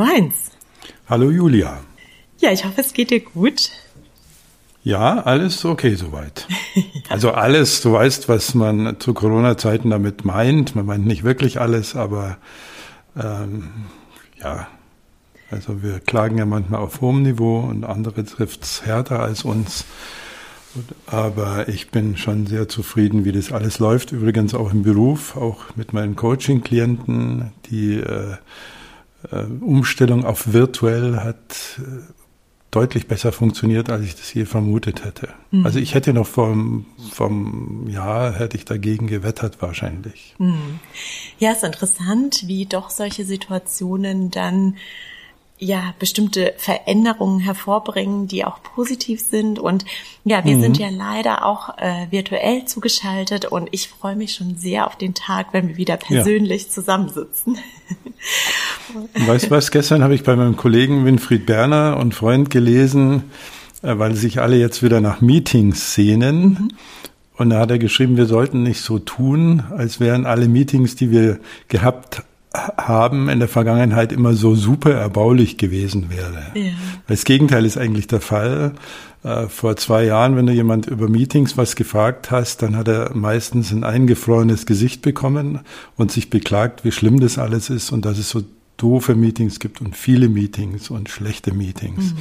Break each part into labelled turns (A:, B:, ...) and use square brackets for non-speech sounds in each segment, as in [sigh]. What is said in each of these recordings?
A: Hallo Heinz.
B: Hallo Julia.
A: Ja, ich hoffe, es geht dir gut.
B: Ja, alles okay soweit. Also alles, du weißt, was man zu Corona-Zeiten damit meint. Man meint nicht wirklich alles, aber ähm, ja, also wir klagen ja manchmal auf hohem Niveau und andere trifft es härter als uns. Aber ich bin schon sehr zufrieden, wie das alles läuft. Übrigens auch im Beruf, auch mit meinen Coaching-Klienten. Die äh, Umstellung auf virtuell hat äh, deutlich besser funktioniert, als ich das je vermutet hätte. Mhm. Also ich hätte noch vom, vom Jahr, hätte ich dagegen gewettert wahrscheinlich. Mhm.
A: Ja, ist interessant, wie doch solche Situationen dann ja bestimmte Veränderungen hervorbringen, die auch positiv sind. Und ja, wir mhm. sind ja leider auch äh, virtuell zugeschaltet und ich freue mich schon sehr auf den Tag, wenn wir wieder persönlich ja. zusammensitzen.
B: Weißt du was, gestern habe ich bei meinem Kollegen Winfried Berner und Freund gelesen, äh, weil sich alle jetzt wieder nach Meetings sehnen. Mhm. Und da hat er geschrieben, wir sollten nicht so tun, als wären alle Meetings, die wir gehabt haben in der Vergangenheit immer so super erbaulich gewesen wäre. Ja. Das Gegenteil ist eigentlich der Fall. Äh, vor zwei Jahren, wenn du jemand über Meetings was gefragt hast, dann hat er meistens ein eingefrorenes Gesicht bekommen und sich beklagt, wie schlimm das alles ist und dass es so doofe Meetings gibt und viele Meetings und schlechte Meetings. Mhm.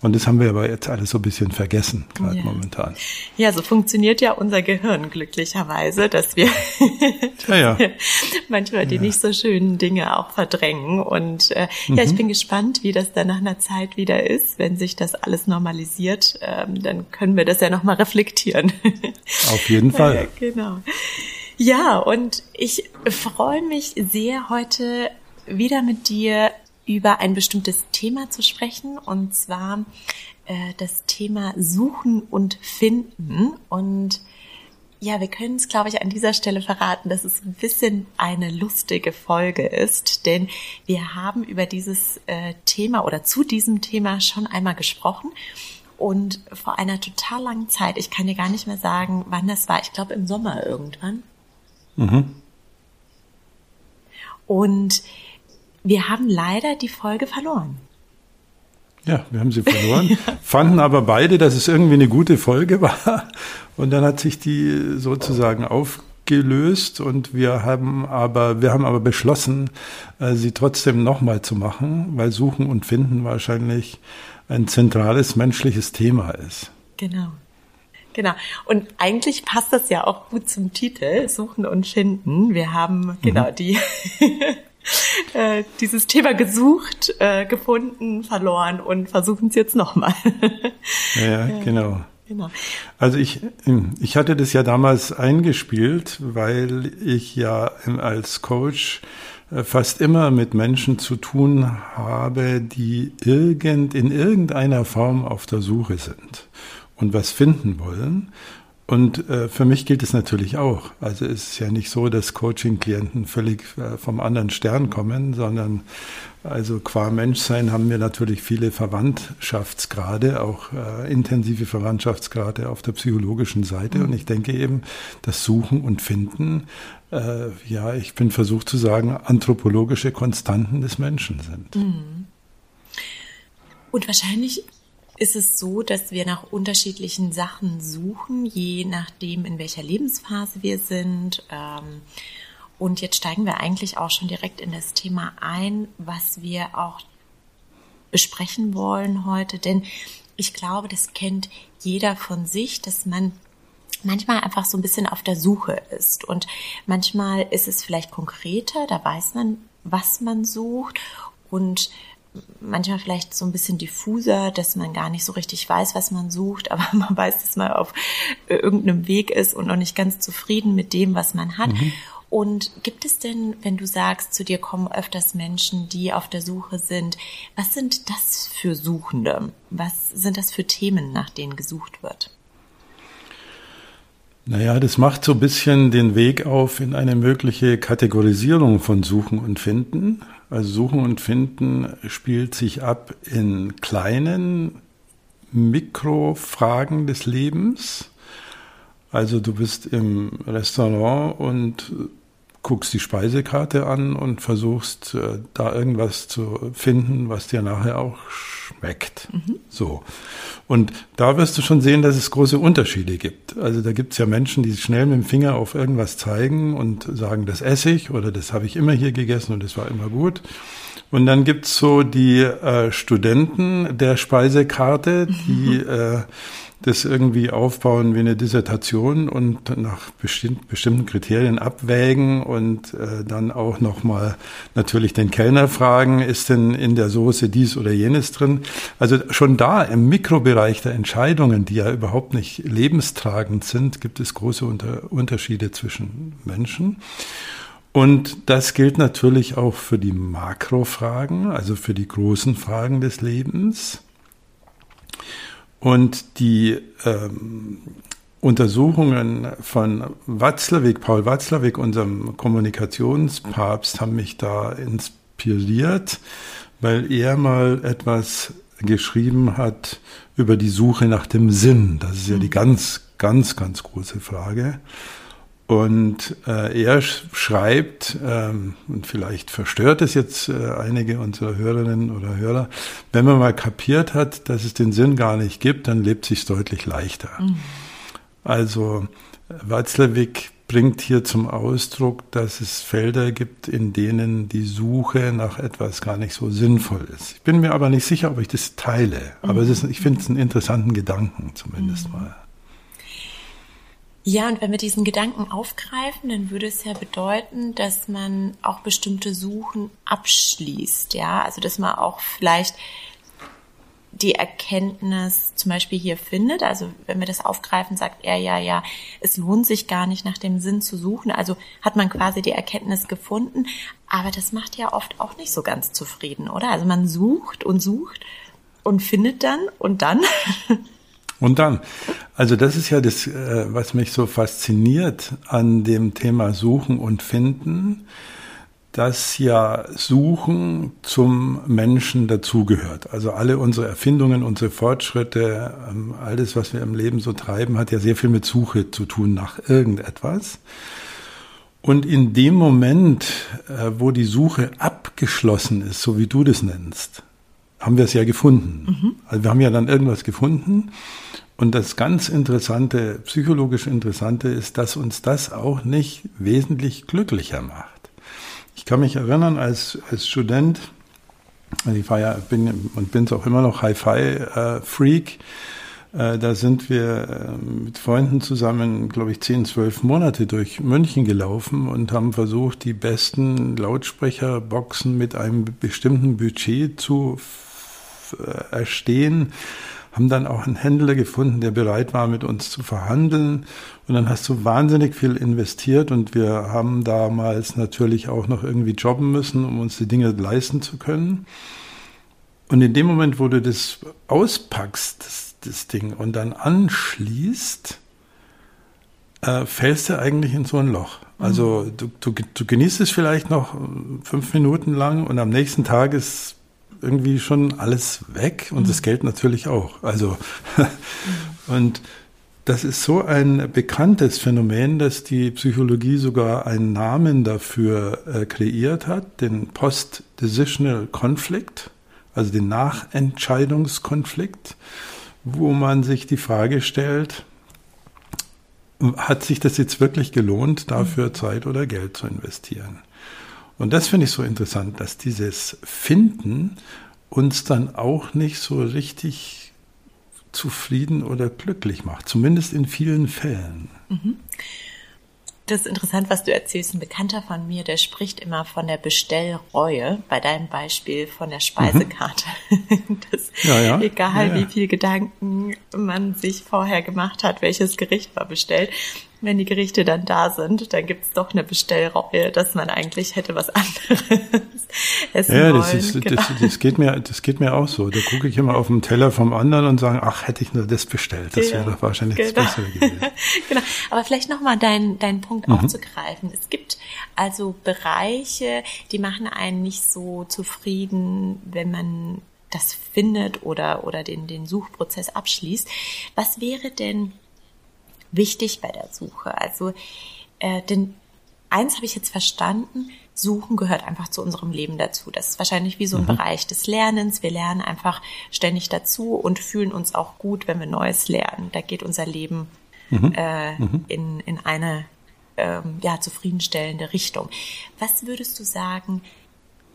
B: Und das haben wir aber jetzt alles so ein bisschen vergessen, gerade
A: ja.
B: momentan.
A: Ja, so funktioniert ja unser Gehirn glücklicherweise, dass wir, dass [laughs] ja, ja. wir [laughs] manchmal die nicht so schönen Dinge auch verdrängen. Und äh, mhm. ja, ich mhm. bin gespannt, wie das dann nach einer Zeit wieder ist, wenn sich das alles normalisiert. Ähm, dann können wir das ja nochmal reflektieren. [laughs]
B: Auf jeden Fall.
A: Ja, genau. Ja, und ich freue mich sehr heute wieder mit dir über ein bestimmtes Thema zu sprechen und zwar äh, das Thema Suchen und Finden und ja, wir können es, glaube ich, an dieser Stelle verraten, dass es ein bisschen eine lustige Folge ist, denn wir haben über dieses äh, Thema oder zu diesem Thema schon einmal gesprochen und vor einer total langen Zeit, ich kann dir gar nicht mehr sagen, wann das war, ich glaube im Sommer irgendwann. Mhm. Und wir haben leider die Folge verloren.
B: Ja, wir haben sie verloren, [laughs] ja. fanden aber beide, dass es irgendwie eine gute Folge war. Und dann hat sich die sozusagen aufgelöst und wir haben aber, wir haben aber beschlossen, äh, sie trotzdem nochmal zu machen, weil Suchen und Finden wahrscheinlich ein zentrales menschliches Thema ist.
A: Genau. Genau. Und eigentlich passt das ja auch gut zum Titel, Suchen und Finden. Wir haben, genau, mhm. die [laughs] [laughs] äh, dieses Thema gesucht, äh, gefunden, verloren und versuchen es jetzt nochmal. [laughs]
B: ja, genau. Genau. Also ich, ich hatte das ja damals eingespielt, weil ich ja als Coach äh, fast immer mit Menschen zu tun habe, die irgend, in irgendeiner Form auf der Suche sind und was finden wollen. Und äh, für mich gilt es natürlich auch. Also es ist ja nicht so, dass Coaching-Klienten völlig äh, vom anderen Stern kommen, sondern also qua Menschsein haben wir natürlich viele Verwandtschaftsgrade, auch äh, intensive Verwandtschaftsgrade auf der psychologischen Seite. Mhm. Und ich denke eben, das Suchen und Finden, äh, ja, ich bin versucht zu sagen, anthropologische Konstanten des Menschen sind. Mhm.
A: Und wahrscheinlich ist es so, dass wir nach unterschiedlichen Sachen suchen, je nachdem, in welcher Lebensphase wir sind. Ähm, und jetzt steigen wir eigentlich auch schon direkt in das Thema ein, was wir auch besprechen wollen heute. Denn ich glaube, das kennt jeder von sich, dass man manchmal einfach so ein bisschen auf der Suche ist. Und manchmal ist es vielleicht konkreter, da weiß man, was man sucht. Und manchmal vielleicht so ein bisschen diffuser, dass man gar nicht so richtig weiß, was man sucht, [laughs] aber man weiß, dass man auf irgendeinem Weg ist und noch nicht ganz zufrieden mit dem, was man hat. Mhm. Und gibt es denn, wenn du sagst, zu dir kommen öfters Menschen, die auf der Suche sind, was sind das für Suchende? Was sind das für Themen, nach denen gesucht wird?
B: Naja, das macht so ein bisschen den Weg auf in eine mögliche Kategorisierung von Suchen und Finden. Also Suchen und Finden spielt sich ab in kleinen Mikrofragen des Lebens. Also du bist im Restaurant und guckst die Speisekarte an und versuchst äh, da irgendwas zu finden, was dir nachher auch schmeckt. Mhm. So. Und da wirst du schon sehen, dass es große Unterschiede gibt. Also da gibt es ja Menschen, die schnell mit dem Finger auf irgendwas zeigen und sagen, das esse ich oder das habe ich immer hier gegessen und das war immer gut. Und dann gibt's so die äh, Studenten der Speisekarte, die mhm. [laughs] äh, das irgendwie aufbauen wie eine Dissertation und nach bestimmt, bestimmten Kriterien abwägen und äh, dann auch nochmal natürlich den Kellner fragen, ist denn in der Soße dies oder jenes drin? Also schon da im Mikrobereich der Entscheidungen, die ja überhaupt nicht lebenstragend sind, gibt es große Unter Unterschiede zwischen Menschen. Und das gilt natürlich auch für die Makrofragen, also für die großen Fragen des Lebens. Und die ähm, Untersuchungen von Watzlawick, Paul Watzlawick, unserem Kommunikationspapst, haben mich da inspiriert, weil er mal etwas geschrieben hat über die Suche nach dem Sinn. Das ist ja die mhm. ganz, ganz, ganz große Frage. Und äh, er schreibt, ähm, und vielleicht verstört es jetzt äh, einige unserer Hörerinnen oder Hörer, wenn man mal kapiert hat, dass es den Sinn gar nicht gibt, dann lebt sich deutlich leichter. Mhm. Also Watzlawick bringt hier zum Ausdruck, dass es Felder gibt, in denen die Suche nach etwas gar nicht so sinnvoll ist. Ich bin mir aber nicht sicher, ob ich das teile. Aber mhm. ist, ich finde es einen interessanten Gedanken zumindest mhm. mal.
A: Ja, und wenn wir diesen Gedanken aufgreifen, dann würde es ja bedeuten, dass man auch bestimmte Suchen abschließt, ja, also dass man auch vielleicht die Erkenntnis zum Beispiel hier findet. Also wenn wir das aufgreifen, sagt er ja, ja, es lohnt sich gar nicht nach dem Sinn zu suchen. Also hat man quasi die Erkenntnis gefunden. Aber das macht ja oft auch nicht so ganz zufrieden, oder? Also man sucht und sucht und findet dann und dann [laughs]
B: Und dann, also das ist ja das, äh, was mich so fasziniert an dem Thema Suchen und Finden, dass ja Suchen zum Menschen dazugehört. Also alle unsere Erfindungen, unsere Fortschritte, ähm, alles, was wir im Leben so treiben, hat ja sehr viel mit Suche zu tun nach irgendetwas. Und in dem Moment, äh, wo die Suche abgeschlossen ist, so wie du das nennst, haben wir es ja gefunden. Mhm. Also wir haben ja dann irgendwas gefunden und das ganz Interessante, psychologisch Interessante ist, dass uns das auch nicht wesentlich glücklicher macht. Ich kann mich erinnern, als, als Student, also ich war ja, bin und bin es auch immer noch Hi-Fi-Freak, äh, äh, da sind wir äh, mit Freunden zusammen, glaube ich, zehn, zwölf Monate durch München gelaufen und haben versucht, die besten Lautsprecherboxen mit einem bestimmten Budget zu erstehen haben dann auch einen Händler gefunden, der bereit war, mit uns zu verhandeln. Und dann hast du wahnsinnig viel investiert und wir haben damals natürlich auch noch irgendwie jobben müssen, um uns die Dinge leisten zu können. Und in dem Moment, wo du das auspackst, das, das Ding, und dann anschließt, äh, fällst du eigentlich in so ein Loch. Also mhm. du, du, du genießt es vielleicht noch fünf Minuten lang und am nächsten Tag ist irgendwie schon alles weg und mhm. das Geld natürlich auch. Also, [laughs] und das ist so ein bekanntes Phänomen, dass die Psychologie sogar einen Namen dafür äh, kreiert hat, den Post-Decisional Conflict, also den Nachentscheidungskonflikt, wo man sich die Frage stellt, hat sich das jetzt wirklich gelohnt, dafür mhm. Zeit oder Geld zu investieren? Und das finde ich so interessant, dass dieses Finden uns dann auch nicht so richtig zufrieden oder glücklich macht, zumindest in vielen Fällen. Mhm.
A: Das ist interessant, was du erzählst. Ein Bekannter von mir, der spricht immer von der Bestellreue, bei deinem Beispiel von der Speisekarte. Mhm. [laughs] Das, ja, ja. Egal ja, wie viel Gedanken man sich vorher gemacht hat, welches Gericht man bestellt wenn die Gerichte dann da sind, dann gibt's doch eine Bestellreue, dass man eigentlich hätte was [laughs] anderes essen ja,
B: das
A: wollen.
B: Ist, genau. das, das, geht mir, das geht mir auch so. Da gucke ich immer auf den Teller vom anderen und sage, ach, hätte ich nur das bestellt. Das wäre doch wahrscheinlich genau. das Bessere gewesen. [laughs]
A: genau. Aber vielleicht nochmal deinen deinen Punkt mhm. aufzugreifen. Es gibt also Bereiche, die machen einen nicht so zufrieden, wenn man das findet oder, oder den, den Suchprozess abschließt. Was wäre denn wichtig bei der Suche. Also, äh, denn eins habe ich jetzt verstanden, Suchen gehört einfach zu unserem Leben dazu. Das ist wahrscheinlich wie so ein mhm. Bereich des Lernens. Wir lernen einfach ständig dazu und fühlen uns auch gut, wenn wir Neues lernen. Da geht unser Leben mhm. Äh, mhm. In, in eine ähm, ja, zufriedenstellende Richtung. Was würdest du sagen,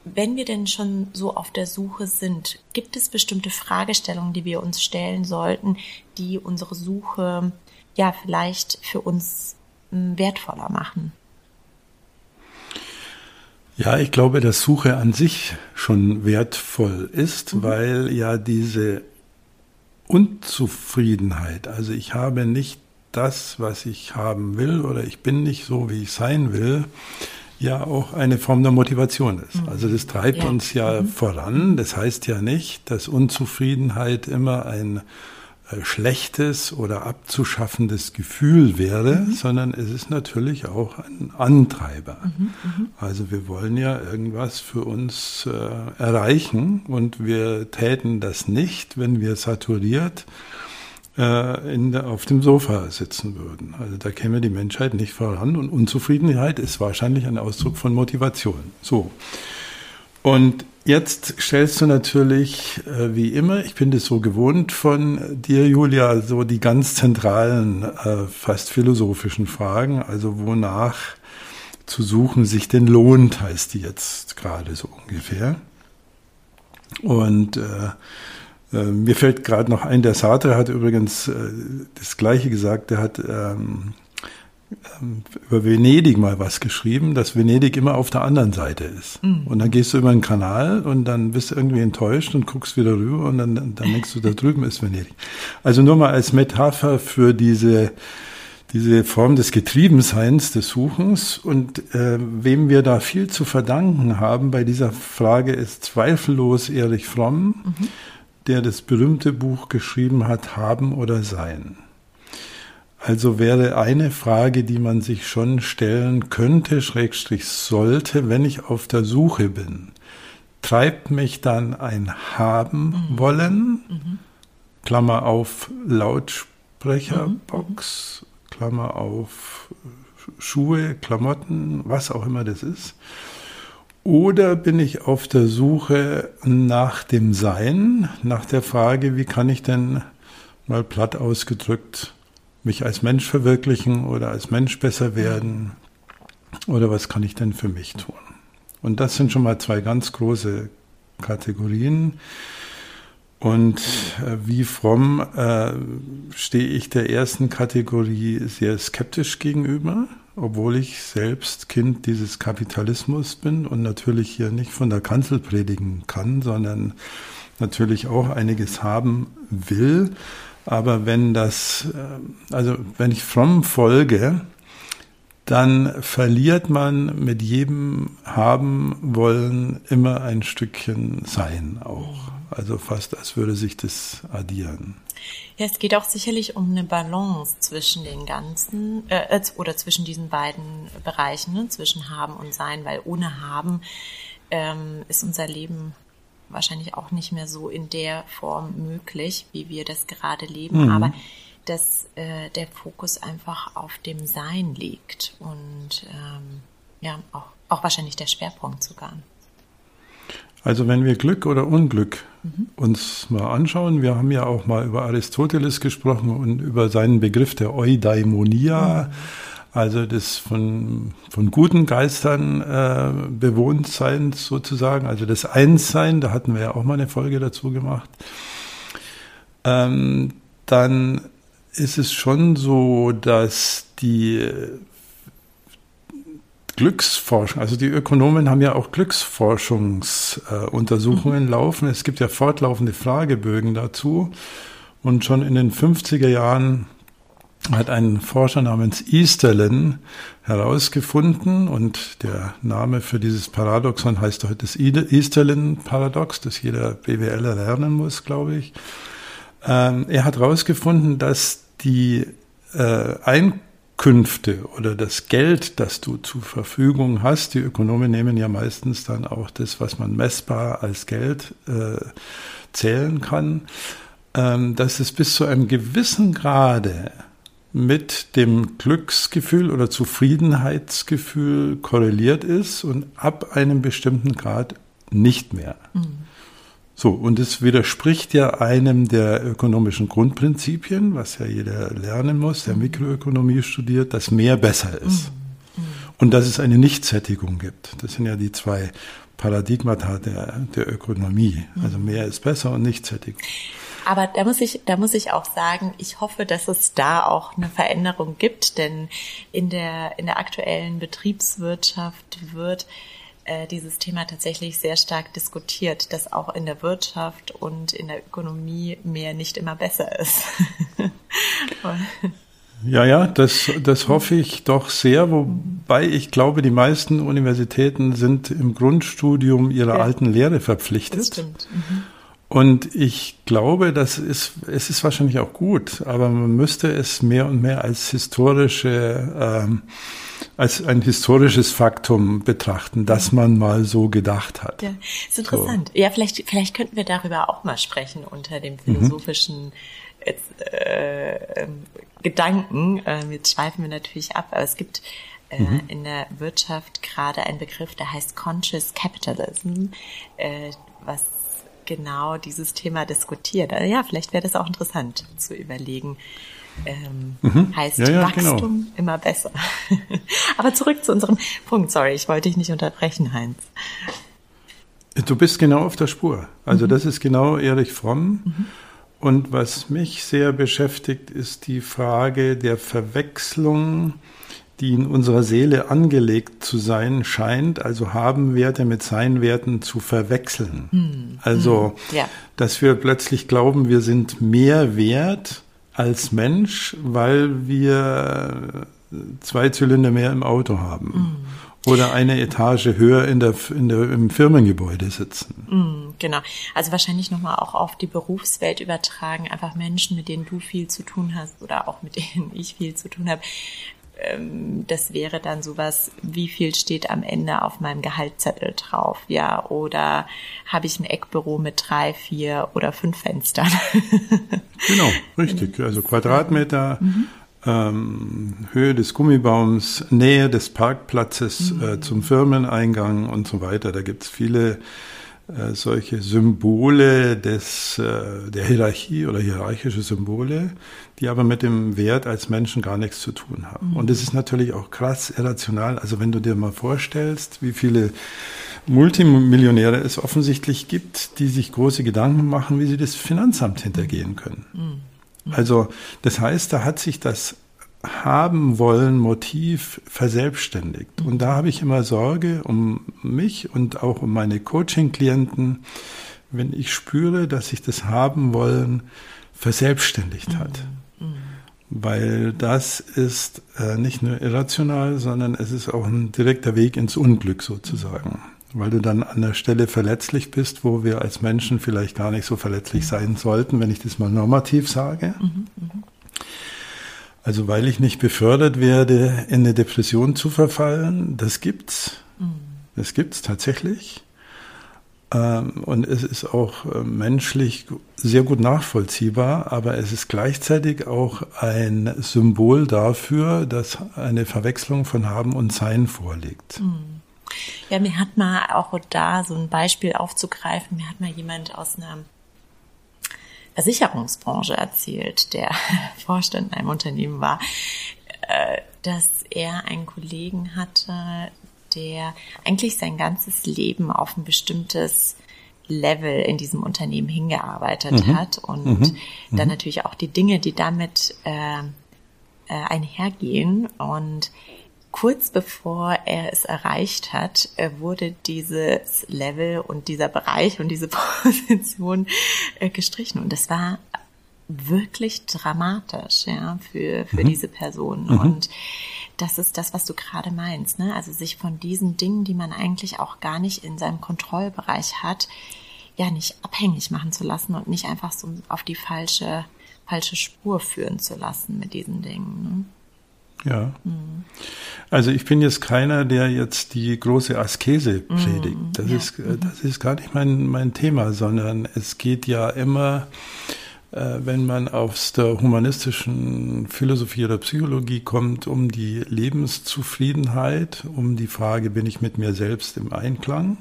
A: wenn wir denn schon so auf der Suche sind, gibt es bestimmte Fragestellungen, die wir uns stellen sollten, die unsere Suche ja vielleicht für uns hm, wertvoller machen?
B: Ja, ich glaube, dass Suche an sich schon wertvoll ist, mhm. weil ja diese Unzufriedenheit, also ich habe nicht das, was ich haben will oder ich bin nicht so, wie ich sein will, ja auch eine Form der Motivation ist. Mhm. Also das treibt ja. uns ja mhm. voran. Das heißt ja nicht, dass Unzufriedenheit immer ein schlechtes oder abzuschaffendes Gefühl wäre, mhm. sondern es ist natürlich auch ein Antreiber. Mhm, mhm. Also wir wollen ja irgendwas für uns äh, erreichen und wir täten das nicht, wenn wir saturiert äh, in der, auf dem Sofa sitzen würden. Also da käme die Menschheit nicht voran und Unzufriedenheit ist wahrscheinlich ein Ausdruck von Motivation. So. Und jetzt stellst du natürlich, äh, wie immer, ich bin das so gewohnt von dir, Julia, so die ganz zentralen, äh, fast philosophischen Fragen. Also wonach zu suchen sich denn lohnt, heißt die jetzt gerade so ungefähr. Und äh, äh, mir fällt gerade noch ein, der Sartre hat übrigens äh, das Gleiche gesagt. Der hat ähm, ähm, über Venedig mal was geschrieben, dass Venedig immer auf der anderen Seite ist. Mhm. Und dann gehst du über einen Kanal und dann bist du irgendwie enttäuscht und guckst wieder rüber und dann, dann denkst du, da drüben ist Venedig. Also nur mal als Metapher für diese, diese Form des Getriebenseins, des Suchens und äh, wem wir da viel zu verdanken haben bei dieser Frage ist zweifellos Erich Fromm. Mhm der das berühmte Buch geschrieben hat, Haben oder Sein. Also wäre eine Frage, die man sich schon stellen könnte, schrägstrich sollte, wenn ich auf der Suche bin. Treibt mich dann ein Haben mhm. wollen, mhm. Klammer auf Lautsprecherbox, mhm. Klammer auf Schuhe, Klamotten, was auch immer das ist, oder bin ich auf der Suche nach dem Sein, nach der Frage, wie kann ich denn mal platt ausgedrückt mich als Mensch verwirklichen oder als Mensch besser werden? Oder was kann ich denn für mich tun? Und das sind schon mal zwei ganz große Kategorien. Und äh, wie fromm äh, stehe ich der ersten Kategorie sehr skeptisch gegenüber obwohl ich selbst Kind dieses Kapitalismus bin und natürlich hier nicht von der Kanzel predigen kann, sondern natürlich auch einiges haben will. Aber wenn das, äh, also wenn ich fromm folge, dann verliert man mit jedem haben wollen immer ein Stückchen Sein auch. Also fast als würde sich das addieren.
A: Ja, es geht auch sicherlich um eine Balance zwischen den ganzen äh, oder zwischen diesen beiden Bereichen, ne? zwischen Haben und Sein, weil ohne Haben ähm, ist unser Leben wahrscheinlich auch nicht mehr so in der Form möglich, wie wir das gerade leben. Mhm. Aber dass äh, der Fokus einfach auf dem Sein liegt und ähm, ja auch, auch wahrscheinlich der Schwerpunkt sogar.
B: Also wenn wir Glück oder Unglück mhm. uns mal anschauen, wir haben ja auch mal über Aristoteles gesprochen und über seinen Begriff der Eudaimonia, mhm. Also des von, von guten Geistern äh, bewohnt sein sozusagen, also das Einssein, da hatten wir ja auch mal eine Folge dazu gemacht. Ähm, dann ist es schon so, dass die Glücksforschung, also die Ökonomen haben ja auch Glücksforschungsuntersuchungen äh, laufen. Es gibt ja fortlaufende Fragebögen dazu. Und schon in den 50er Jahren hat ein Forscher namens Easterlin herausgefunden und der Name für dieses Paradoxon heißt heute das Easterlin-Paradox, das jeder BWLer lernen muss, glaube ich. Ähm, er hat herausgefunden, dass die äh, Einkünfte oder das Geld, das du zur Verfügung hast, die Ökonomen nehmen ja meistens dann auch das, was man messbar als Geld äh, zählen kann, ähm, dass es bis zu einem gewissen Grade mit dem Glücksgefühl oder Zufriedenheitsgefühl korreliert ist und ab einem bestimmten Grad nicht mehr. Mhm. So, und es widerspricht ja einem der ökonomischen Grundprinzipien, was ja jeder lernen muss, der Mikroökonomie studiert, dass mehr besser ist. Mhm. Und dass es eine Nichtsättigung gibt. Das sind ja die zwei Paradigmata der, der Ökonomie. Also mehr ist besser und Nichtsättigung.
A: Aber da muss ich, da muss ich auch sagen, ich hoffe, dass es da auch eine Veränderung gibt, denn in der, in der aktuellen Betriebswirtschaft wird äh, dieses Thema tatsächlich sehr stark diskutiert, dass auch in der Wirtschaft und in der Ökonomie mehr nicht immer besser ist. [laughs]
B: Ja, ja, das, das hoffe ich doch sehr, wobei ich glaube, die meisten Universitäten sind im Grundstudium ihrer ja. alten Lehre verpflichtet. Das stimmt. Mhm. Und ich glaube, das ist, es ist wahrscheinlich auch gut, aber man müsste es mehr und mehr als historische, ähm, als ein historisches Faktum betrachten, dass man mal so gedacht hat.
A: Ja, ist interessant. So. Ja, vielleicht, vielleicht könnten wir darüber auch mal sprechen unter dem philosophischen mhm. äh, Gedanken. Äh, jetzt schweifen wir natürlich ab, aber es gibt äh, mhm. in der Wirtschaft gerade einen Begriff, der heißt Conscious Capitalism, äh, was genau dieses Thema diskutiert. Also ja, vielleicht wäre das auch interessant zu überlegen. Ähm, mhm. Heißt ja, ja, genau. Wachstum genau. immer besser. [laughs] Aber zurück zu unserem Punkt. Sorry, ich wollte dich nicht unterbrechen, Heinz.
B: Du bist genau auf der Spur. Also mhm. das ist genau Erich Fromm. Mhm. Und was mich sehr beschäftigt, ist die Frage der Verwechslung die in unserer Seele angelegt zu sein scheint, also haben Werte mit Sein-Werten zu verwechseln. Hm. Also, hm. Ja. dass wir plötzlich glauben, wir sind mehr wert als Mensch, weil wir zwei Zylinder mehr im Auto haben. Hm. Oder eine Etage höher in der, in der, im Firmengebäude sitzen.
A: Mm, genau. Also wahrscheinlich nochmal auch auf die Berufswelt übertragen. Einfach Menschen, mit denen du viel zu tun hast oder auch mit denen ich viel zu tun habe ähm, das wäre dann sowas, wie viel steht am Ende auf meinem Gehaltszettel drauf, ja, oder habe ich ein Eckbüro mit drei, vier oder fünf Fenstern? [laughs]
B: genau, richtig. Also Quadratmeter, mhm. ähm, Höhe des Gummibaums, Nähe des Parkplatzes mhm. äh, zum Firmeneingang und so weiter. Da gibt es viele äh, solche Symbole des, äh, der Hierarchie oder hierarchische Symbole, die aber mit dem Wert als Menschen gar nichts zu tun haben. Mhm. Und es ist natürlich auch krass irrational. Also wenn du dir mal vorstellst, wie viele Multimillionäre es offensichtlich gibt, die sich große Gedanken machen, wie sie das Finanzamt hintergehen können. Mhm. Mhm. Also das heißt, da hat sich das haben wollen Motiv verselbstständigt. Und da habe ich immer Sorge um mich und auch um meine Coaching-Klienten, wenn ich spüre, dass sich das haben wollen verselbstständigt hat. Mhm. Mhm. Weil das ist äh, nicht nur irrational, sondern es ist auch ein direkter Weg ins Unglück sozusagen. Weil du dann an der Stelle verletzlich bist, wo wir als Menschen vielleicht gar nicht so verletzlich sein sollten, wenn ich das mal normativ sage. Mhm. Also weil ich nicht befördert werde, in eine Depression zu verfallen, das gibt's. Mhm. Das gibt's tatsächlich. Ähm, und es ist auch äh, menschlich sehr gut nachvollziehbar, aber es ist gleichzeitig auch ein Symbol dafür, dass eine Verwechslung von Haben und Sein vorliegt. Mhm.
A: Ja, mir hat mal auch da so ein Beispiel aufzugreifen, mir hat mal jemand aus einer Versicherungsbranche erzählt, der [laughs] Vorstand in einem Unternehmen war, äh, dass er einen Kollegen hatte, der eigentlich sein ganzes Leben auf ein bestimmtes Level in diesem Unternehmen hingearbeitet mhm. hat und mhm. dann mhm. natürlich auch die Dinge, die damit äh, äh, einhergehen und kurz bevor er es erreicht hat, äh, wurde dieses Level und dieser Bereich und diese [laughs] Position äh, gestrichen. Und das war wirklich dramatisch, ja, für, für mhm. diese Person. Mhm. Und das ist das, was du gerade meinst, ne? Also sich von diesen Dingen, die man eigentlich auch gar nicht in seinem Kontrollbereich hat, ja, nicht abhängig machen zu lassen und nicht einfach so auf die falsche, falsche Spur führen zu lassen mit diesen Dingen. Ne?
B: Ja. Also ich bin jetzt keiner, der jetzt die große Askese predigt. Das, ja. ist, das ist gar nicht mein, mein Thema, sondern es geht ja immer äh, wenn man aus der humanistischen Philosophie oder Psychologie kommt, um die Lebenszufriedenheit, um die Frage, bin ich mit mir selbst im Einklang?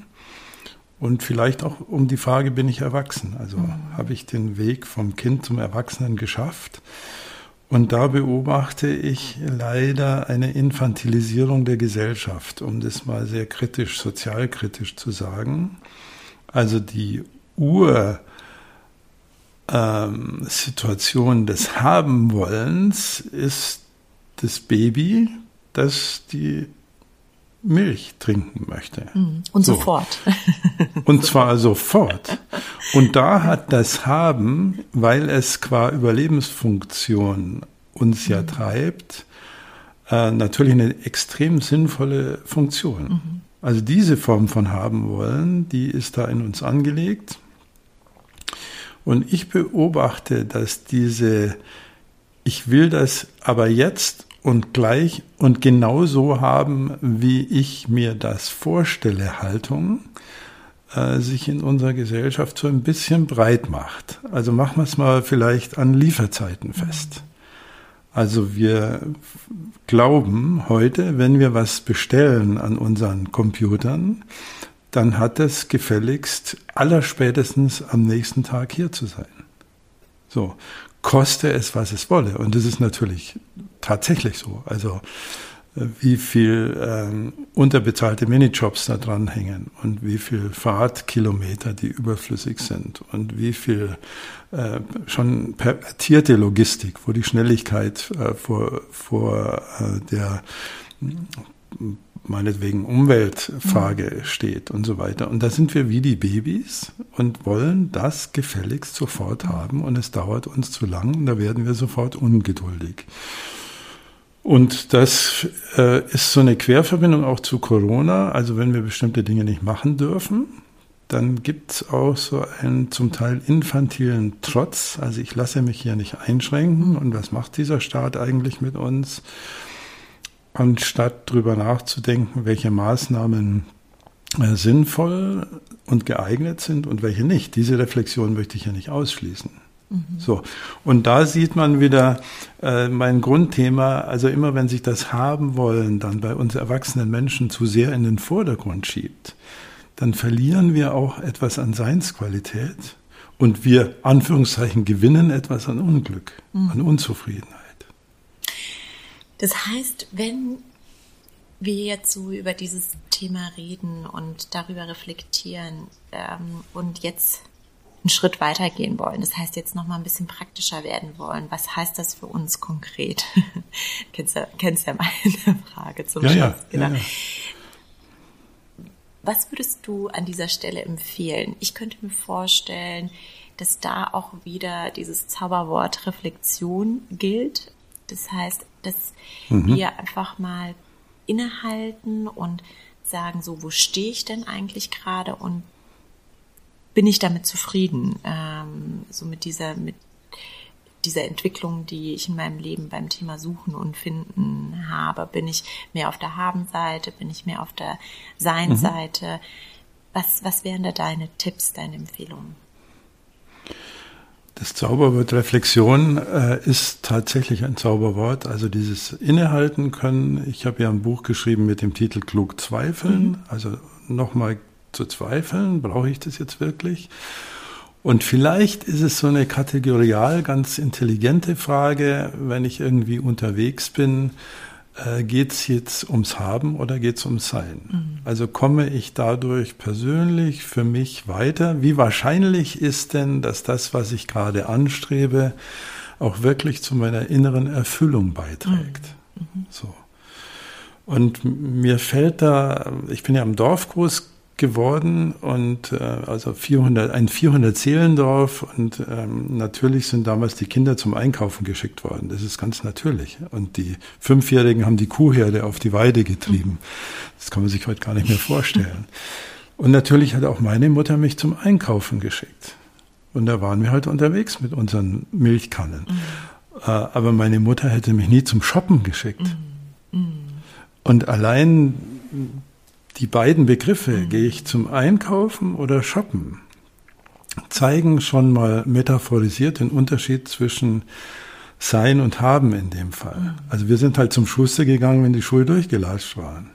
B: Und vielleicht auch um die Frage, bin ich erwachsen? Also mhm. habe ich den Weg vom Kind zum Erwachsenen geschafft? Und da beobachte ich leider eine Infantilisierung der Gesellschaft, um das mal sehr kritisch, sozialkritisch zu sagen. Also die Ur- ähm, des Haben-Wollens ist das Baby, das die Milch trinken möchte.
A: Mhm. Und so. sofort. [laughs]
B: Und zwar sofort. Und da hat das Haben, weil es qua Überlebensfunktion uns ja mhm. treibt, äh, natürlich eine extrem sinnvolle Funktion. Mhm. Also diese Form von haben wollen, die ist da in uns angelegt. Und ich beobachte, dass diese, ich will das aber jetzt und gleich und genau so haben, wie ich mir das vorstelle, Haltung, äh, sich in unserer Gesellschaft so ein bisschen breit macht. Also machen wir es mal vielleicht an Lieferzeiten fest. Also wir glauben heute, wenn wir was bestellen an unseren Computern, dann hat es gefälligst allerspätestens am nächsten Tag hier zu sein. So, koste es, was es wolle. Und das ist natürlich tatsächlich so. Also äh, wie viel ähm, unterbezahlte Minijobs da dran hängen und wie viel Fahrtkilometer, die überflüssig sind und wie viel äh, schon pervertierte Logistik, wo die Schnelligkeit äh, vor, vor äh, der meinetwegen Umweltfrage mhm. steht und so weiter. Und da sind wir wie die Babys und wollen das gefälligst sofort haben und es dauert uns zu lang und da werden wir sofort ungeduldig. Und das äh, ist so eine Querverbindung auch zu Corona. Also wenn wir bestimmte Dinge nicht machen dürfen, dann gibt's auch so einen zum Teil infantilen Trotz. Also ich lasse mich hier nicht einschränken. Und was macht dieser Staat eigentlich mit uns? Anstatt darüber nachzudenken, welche Maßnahmen äh, sinnvoll und geeignet sind und welche nicht. Diese Reflexion möchte ich ja nicht ausschließen. Mhm. So. Und da sieht man wieder äh, mein Grundthema, also immer wenn sich das haben wollen dann bei uns erwachsenen Menschen zu sehr in den Vordergrund schiebt, dann verlieren wir auch etwas an Seinsqualität und wir, Anführungszeichen, gewinnen etwas an Unglück, mhm. an Unzufriedenheit.
A: Das heißt, wenn wir jetzt so über dieses Thema reden und darüber reflektieren ähm, und jetzt einen Schritt weitergehen wollen, das heißt jetzt noch mal ein bisschen praktischer werden wollen, was heißt das für uns konkret? [laughs] kennst, du, kennst ja meine [laughs] Frage zum
B: ja, Schluss. Ja, genau. Ja, ja.
A: Was würdest du an dieser Stelle empfehlen? Ich könnte mir vorstellen, dass da auch wieder dieses Zauberwort Reflexion gilt. Das heißt, dass mhm. wir einfach mal innehalten und sagen, so, wo stehe ich denn eigentlich gerade und bin ich damit zufrieden? Ähm, so mit dieser, mit dieser Entwicklung, die ich in meinem Leben beim Thema Suchen und Finden habe. Bin ich mehr auf der Haben-Seite? Bin ich mehr auf der Sein-Seite? Mhm. Was, was wären da deine Tipps, deine Empfehlungen?
B: Das Zauberwort Reflexion äh, ist tatsächlich ein Zauberwort. Also dieses Innehalten können. Ich habe ja ein Buch geschrieben mit dem Titel Klug zweifeln. Mhm. Also nochmal zu zweifeln, brauche ich das jetzt wirklich? Und vielleicht ist es so eine kategorial ganz intelligente Frage, wenn ich irgendwie unterwegs bin, äh, geht es jetzt ums Haben oder geht es ums Sein? Mhm. Also komme ich dadurch persönlich für mich weiter? Wie wahrscheinlich ist denn, dass das, was ich gerade anstrebe, auch wirklich zu meiner inneren Erfüllung beiträgt? Mhm. Mhm. So. Und mir fällt da, ich bin ja im Dorf groß geworden und äh, also 400, ein 400 Seelendorf und ähm, natürlich sind damals die Kinder zum Einkaufen geschickt worden. Das ist ganz natürlich. Und die Fünfjährigen haben die Kuhherde auf die Weide getrieben. Das kann man sich heute gar nicht mehr vorstellen. Und natürlich hat auch meine Mutter mich zum Einkaufen geschickt. Und da waren wir halt unterwegs mit unseren Milchkannen. Mhm. Äh, aber meine Mutter hätte mich nie zum Shoppen geschickt. Mhm. Mhm. Und allein die beiden Begriffe, mhm. gehe ich zum Einkaufen oder shoppen, zeigen schon mal metaphorisiert den Unterschied zwischen Sein und Haben in dem Fall. Mhm. Also wir sind halt zum Schuster gegangen, wenn die Schuhe durchgelatscht waren.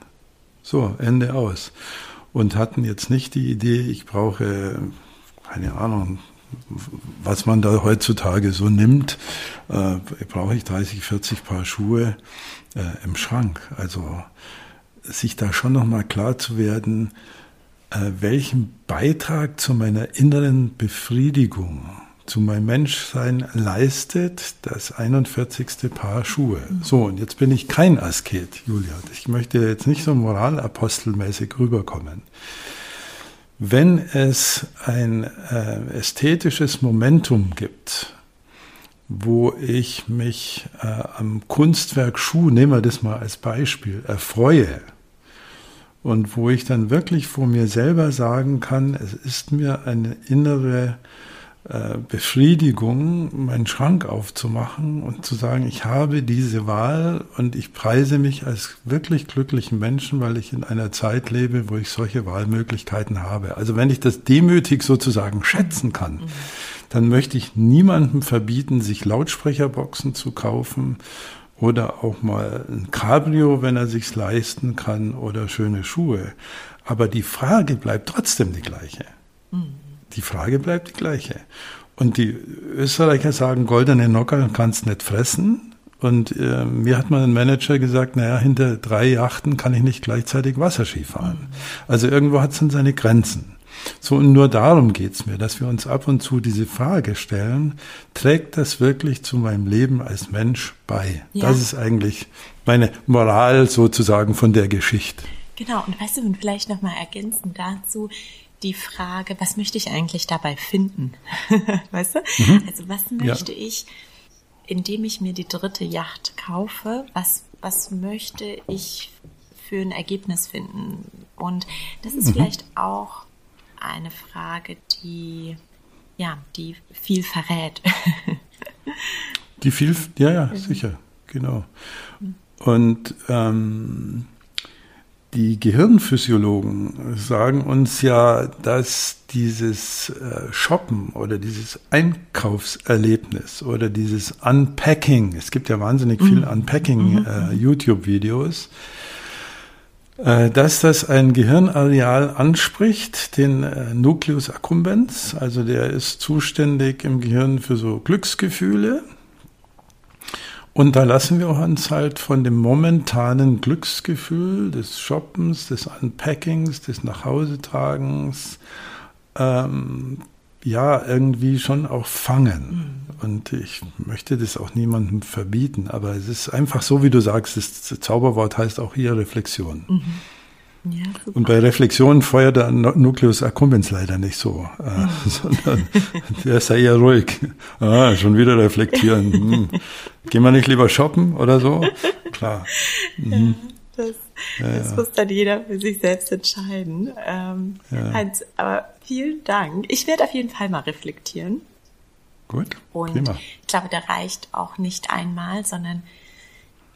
B: So, Ende aus. Und hatten jetzt nicht die Idee, ich brauche, keine Ahnung, was man da heutzutage so nimmt, äh, brauche ich 30, 40 Paar Schuhe äh, im Schrank. Also sich da schon nochmal klar zu werden, äh, welchen Beitrag zu meiner inneren Befriedigung, zu meinem Menschsein leistet das 41. Paar Schuhe. Mhm. So, und jetzt bin ich kein Asket, Julia. Ich möchte jetzt nicht so moralapostelmäßig rüberkommen. Wenn es ein äh, ästhetisches Momentum gibt, wo ich mich äh, am Kunstwerk Schuh, nehmen wir das mal als Beispiel, erfreue und wo ich dann wirklich vor mir selber sagen kann, es ist mir eine innere äh, Befriedigung, meinen Schrank aufzumachen und zu sagen, ich habe diese Wahl und ich preise mich als wirklich glücklichen Menschen, weil ich in einer Zeit lebe, wo ich solche Wahlmöglichkeiten habe. Also wenn ich das demütig sozusagen schätzen kann, mhm. dann möchte ich niemandem verbieten, sich Lautsprecherboxen zu kaufen oder auch mal ein Cabrio, wenn er sich's leisten kann oder schöne Schuhe. Aber die Frage bleibt trotzdem die gleiche. Mhm. Die Frage bleibt die gleiche. Und die Österreicher sagen, goldene Nocker kannst nicht fressen. Und äh, mir hat mal ein Manager gesagt, naja, hinter drei Yachten kann ich nicht gleichzeitig Wasserski fahren. Also irgendwo hat es dann seine Grenzen. So, und nur darum geht's mir, dass wir uns ab und zu diese Frage stellen, trägt das wirklich zu meinem Leben als Mensch bei? Ja. Das ist eigentlich meine Moral sozusagen von der Geschichte.
A: Genau, und weißt du, und vielleicht nochmal ergänzend dazu, die Frage, was möchte ich eigentlich dabei finden? [laughs] weißt du? Mhm. Also was möchte ja. ich, indem ich mir die dritte Yacht kaufe, was, was möchte ich für ein Ergebnis finden? Und das ist mhm. vielleicht auch eine Frage, die, ja, die viel verrät. [laughs]
B: die viel, ja, ja, mhm. sicher, genau. Und ähm, die Gehirnphysiologen sagen uns ja, dass dieses äh, Shoppen oder dieses Einkaufserlebnis oder dieses Unpacking, es gibt ja wahnsinnig viel mhm. Unpacking-YouTube-Videos, mhm. äh, äh, dass das ein Gehirnareal anspricht, den äh, Nucleus accumbens, also der ist zuständig im Gehirn für so Glücksgefühle, und da lassen wir uns halt von dem momentanen Glücksgefühl des Shoppens, des Unpackings, des Nachhausetragens, ähm, ja, irgendwie schon auch fangen. Mhm. Und ich möchte das auch niemandem verbieten, aber es ist einfach so, wie du sagst, das Zauberwort heißt auch hier Reflexion. Mhm. Ja, und bei Reflexion feuert der Nucleus accumbens leider nicht so, äh, mhm. [laughs] [laughs] sondern der ist ja eher ruhig. Ah, schon wieder reflektieren. Hm. Gehen wir nicht lieber shoppen oder so? Klar.
A: Mhm. Ja, das, ja, das muss dann jeder für sich selbst entscheiden. Ähm, Heinz, aber vielen Dank. Ich werde auf jeden Fall mal reflektieren.
B: Gut.
A: Und prima. ich glaube, der reicht auch nicht einmal, sondern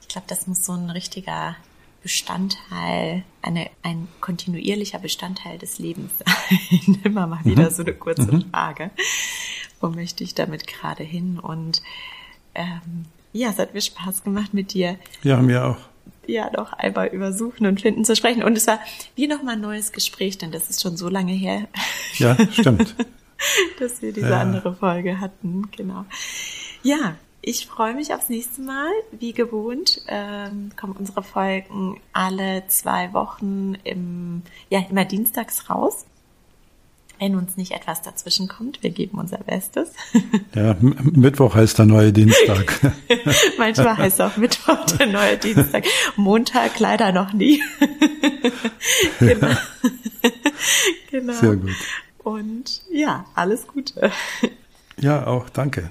A: ich glaube, das muss so ein richtiger Bestandteil, eine, ein kontinuierlicher Bestandteil des Lebens [laughs] sein. Immer mal wieder mhm. so eine kurze mhm. Frage. Wo möchte ich damit gerade hin? Und ähm, ja, es hat mir Spaß gemacht mit dir.
B: Ja, mir auch.
A: Ja, doch einmal über Suchen und Finden zu sprechen. Und es war wie nochmal ein neues Gespräch, denn das ist schon so lange her.
B: Ja, stimmt. [laughs]
A: dass wir diese ja. andere Folge hatten, genau. Ja, ich freue mich aufs nächste Mal. Wie gewohnt ähm, kommen unsere Folgen alle zwei Wochen im, ja, immer dienstags raus. Wenn uns nicht etwas dazwischen kommt, wir geben unser Bestes. [laughs]
B: Ja, Mittwoch heißt der neue Dienstag. [laughs]
A: Manchmal heißt auch Mittwoch der neue Dienstag. Montag leider noch nie. [laughs] genau. genau.
B: Sehr gut.
A: Und ja, alles Gute.
B: Ja, auch danke.